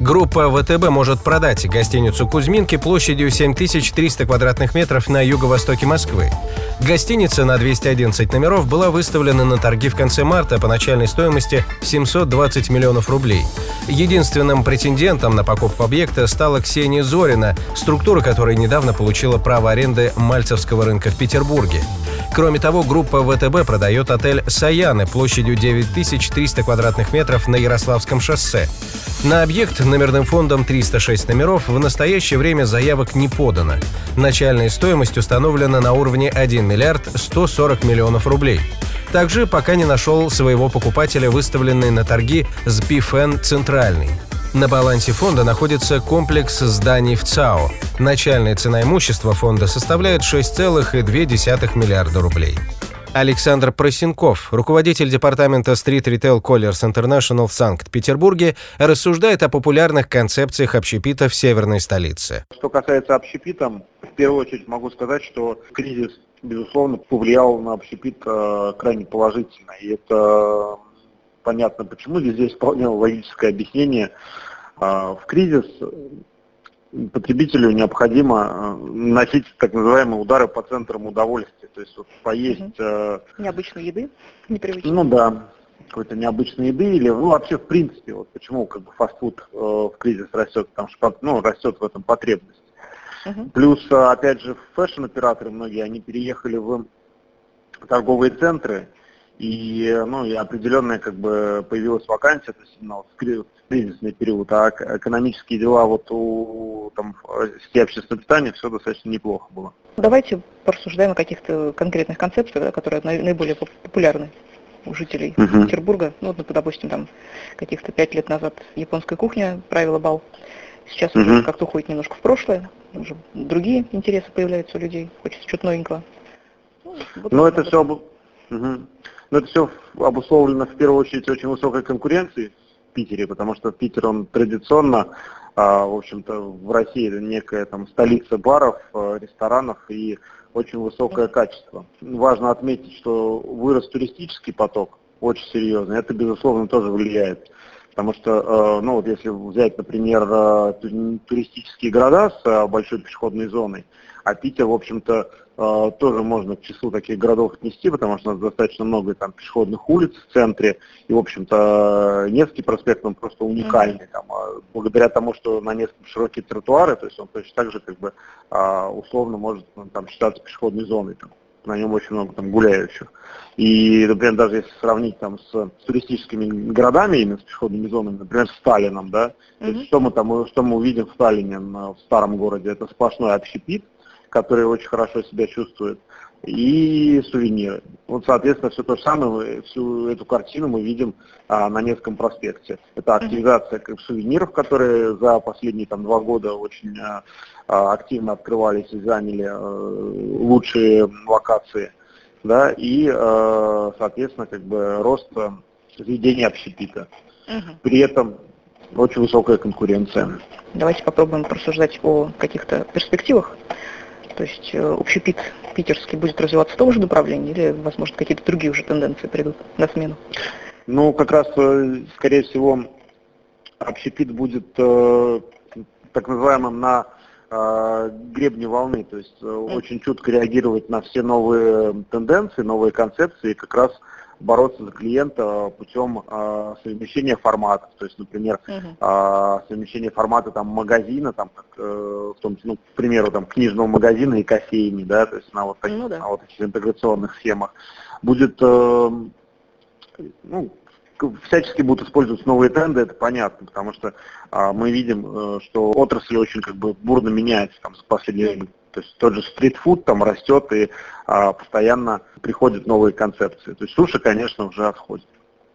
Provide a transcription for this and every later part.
Группа ВТБ может продать гостиницу «Кузьминки» площадью 7300 квадратных метров на юго-востоке Москвы. Гостиница на 211 номеров была выставлена на торги в конце марта по начальной стоимости 720 миллионов рублей. Единственным претендентом на покупку объекта стала Ксения Зорина, структура которой недавно получила право аренды Мальцевского рынка в Петербурге. Кроме того, группа ВТБ продает отель «Саяны» площадью 9300 квадратных метров на Ярославском шоссе. На объект номерным фондом 306 номеров в настоящее время заявок не подано. Начальная стоимость установлена на уровне 1 миллиард 140 миллионов рублей. Также пока не нашел своего покупателя выставленный на торги СБФН «Центральный». На балансе фонда находится комплекс зданий в ЦАО. Начальная цена имущества фонда составляет 6,2 миллиарда рублей. Александр Просенков, руководитель департамента Street Retail Colliers International в Санкт-Петербурге, рассуждает о популярных концепциях общепита в северной столице. Что касается общепита, в первую очередь могу сказать, что кризис, безусловно, повлиял на общепит э, крайне положительно. И это понятно почему. Здесь вполне логическое объяснение. А, в кризис потребителю необходимо э, носить так называемые удары по центрам удовольствия. То есть вот поесть... Угу. Необычной еды, непривычной. Ну да, какой-то необычной еды или ну, вообще в принципе вот почему как бы фастфуд э, в кризис растет, потому что ну, растет в этом потребность. Угу. Плюс опять же фэшн-операторы многие они переехали в торговые центры, и, ну, и определенная как бы появилась вакансия, то есть именно в кризисный период, а экономические дела вот у там, сети общественного питания все достаточно неплохо было. Давайте порассуждаем о каких-то конкретных концепциях, которые наиболее популярны у жителей uh-huh. Петербурга. Ну, вот, допустим, там каких-то пять лет назад японская кухня правила бал. Сейчас uh-huh. уже как-то уходит немножко в прошлое, уже другие интересы появляются у людей, хочется что-то новенького. Ну, вот Но это все... Угу. Но это все обусловлено в первую очередь очень высокой конкуренцией в Питере, потому что Питер, он традиционно, а, в общем-то, в России это некая там столица баров, а, ресторанов и очень высокое качество. Важно отметить, что вырос туристический поток очень серьезно, это, безусловно, тоже влияет. Потому что, а, ну вот если взять, например, туристические города с большой пешеходной зоной, а Питер, в общем-то, э, тоже можно к числу таких городов отнести, потому что у нас достаточно много там пешеходных улиц в центре, и, в общем-то, Невский проспект, он просто уникальный, там, а благодаря тому, что на Невском широкие тротуары, то есть он точно так же, как бы, а, условно может ну, там, считаться пешеходной зоной, там, на нем очень много там гуляющих. И, например, даже если сравнить там с, с туристическими городами, именно с пешеходными зонами, например, с Сталином, да, mm-hmm. то есть что мы там, что мы увидим в Сталине, в старом городе, это сплошной общепит, которые очень хорошо себя чувствуют, и сувениры. Вот, соответственно, все то же самое, всю эту картину мы видим а, на Невском проспекте. Это активизация как, сувениров, которые за последние там, два года очень а, а активно открывались и заняли а, лучшие локации. Да, и, а, соответственно, как бы рост заведения общепита. Угу. При этом очень высокая конкуренция. Давайте попробуем просуждать о каких-то перспективах то есть э, общепит питерский будет развиваться в том же направлении или, возможно, какие-то другие уже тенденции придут на смену? Ну, как раз, э, скорее всего, общепит будет э, так называемым на э, гребне волны, то есть э, очень чутко реагировать на все новые тенденции, новые концепции, и как раз бороться за клиента путем э, совмещения форматов. То есть, например, uh-huh. э, совмещение формата там, магазина, там, как, э, в том, ну, к примеру, там, книжного магазина и кофейни, да, то есть на вот, таких, ну, да. на вот таких интеграционных схемах, будет э, ну, всячески будут использоваться новые тренды, это понятно, потому что а, мы видим, э, что отрасль очень как бы бурно меняется там, за последние. То есть тот же стритфуд там растет и а, постоянно приходят новые концепции. То есть суши, конечно, уже отходит.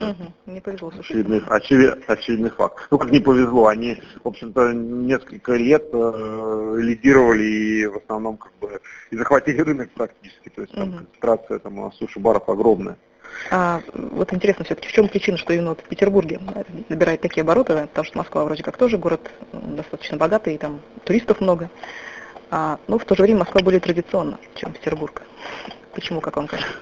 Угу, не повезло. Очевидный, очевид, очевидный факт. Ну, как не повезло, они, в общем-то, несколько лет э, лидировали и в основном как бы и захватили рынок практически. То есть там угу. концентрация там суши-баров огромная. А, вот интересно все-таки, в чем причина, что именно вот в Петербурге набирает такие обороты, потому что Москва вроде как тоже город достаточно богатый, и там туристов много. А, но в то же время Москва более традиционна, чем Петербург. Почему, как вам кажется?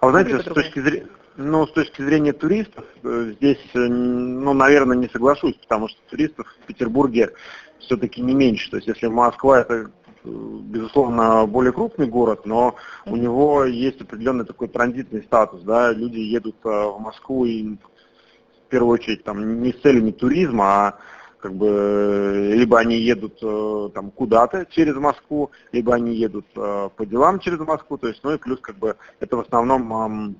А вы знаете, с точки зрения, ну, с точки зрения туристов, э, здесь, э, ну, наверное, не соглашусь, потому что туристов в Петербурге все-таки не меньше. То есть, если Москва это безусловно, более крупный город, но у него есть определенный такой транзитный статус, да, люди едут э, в Москву и в первую очередь там не с целями туризма, а как бы либо они едут э, там куда-то через Москву, либо они едут э, по делам через Москву, то есть, ну и плюс как бы это в основном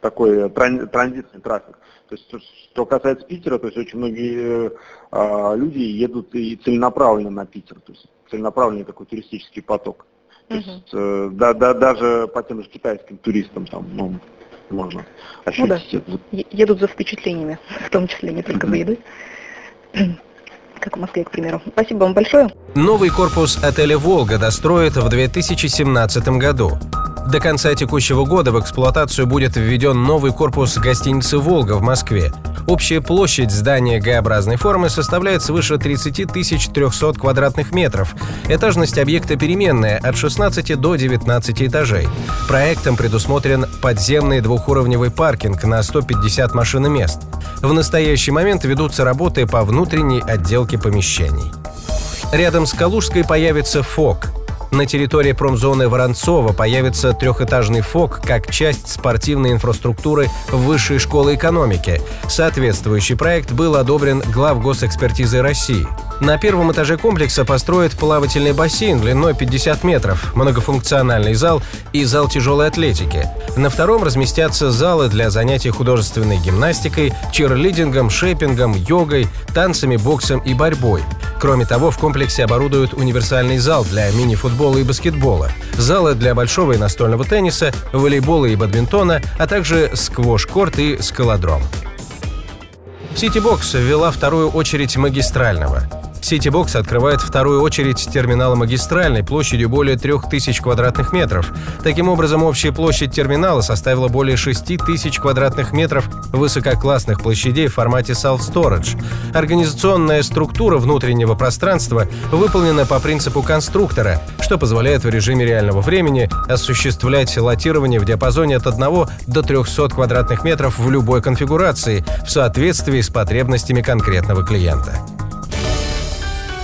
такой транзитный трафик. То есть, что касается Питера, то есть очень многие э, люди едут и целенаправленно на Питер, то есть целенаправленный такой туристический поток. То uh-huh. есть, э, да, да, даже по тем же китайским туристам там ну, можно ощутить. Ну да, едут за впечатлениями, в том числе не только за едой как в Москве, к примеру. Спасибо вам большое. Новый корпус отеля «Волга» достроят в 2017 году. До конца текущего года в эксплуатацию будет введен новый корпус гостиницы «Волга» в Москве. Общая площадь здания Г-образной формы составляет свыше 30 300 квадратных метров. Этажность объекта переменная от 16 до 19 этажей. Проектом предусмотрен подземный двухуровневый паркинг на 150 машиномест. В настоящий момент ведутся работы по внутренней отделке помещений. Рядом с Калужской появится ФОК – на территории промзоны Воронцова появится трехэтажный ФОК как часть спортивной инфраструктуры Высшей школы экономики. Соответствующий проект был одобрен глав госэкспертизы России. На первом этаже комплекса построят плавательный бассейн длиной 50 метров, многофункциональный зал и зал тяжелой атлетики. На втором разместятся залы для занятий художественной гимнастикой, черлидингом, шейпингом, йогой, танцами, боксом и борьбой. Кроме того, в комплексе оборудуют универсальный зал для мини-футбола и баскетбола, залы для большого и настольного тенниса, волейбола и бадминтона, а также сквош-корт и скалодром. Ситибокс ввела вторую очередь магистрального. Ситибокс открывает вторую очередь терминала магистральной площадью более 3000 квадратных метров. Таким образом, общая площадь терминала составила более 6000 квадратных метров высококлассных площадей в формате self-storage. Организационная структура внутреннего пространства выполнена по принципу конструктора, что позволяет в режиме реального времени осуществлять лотирование в диапазоне от 1 до 300 квадратных метров в любой конфигурации в соответствии с потребностями конкретного клиента.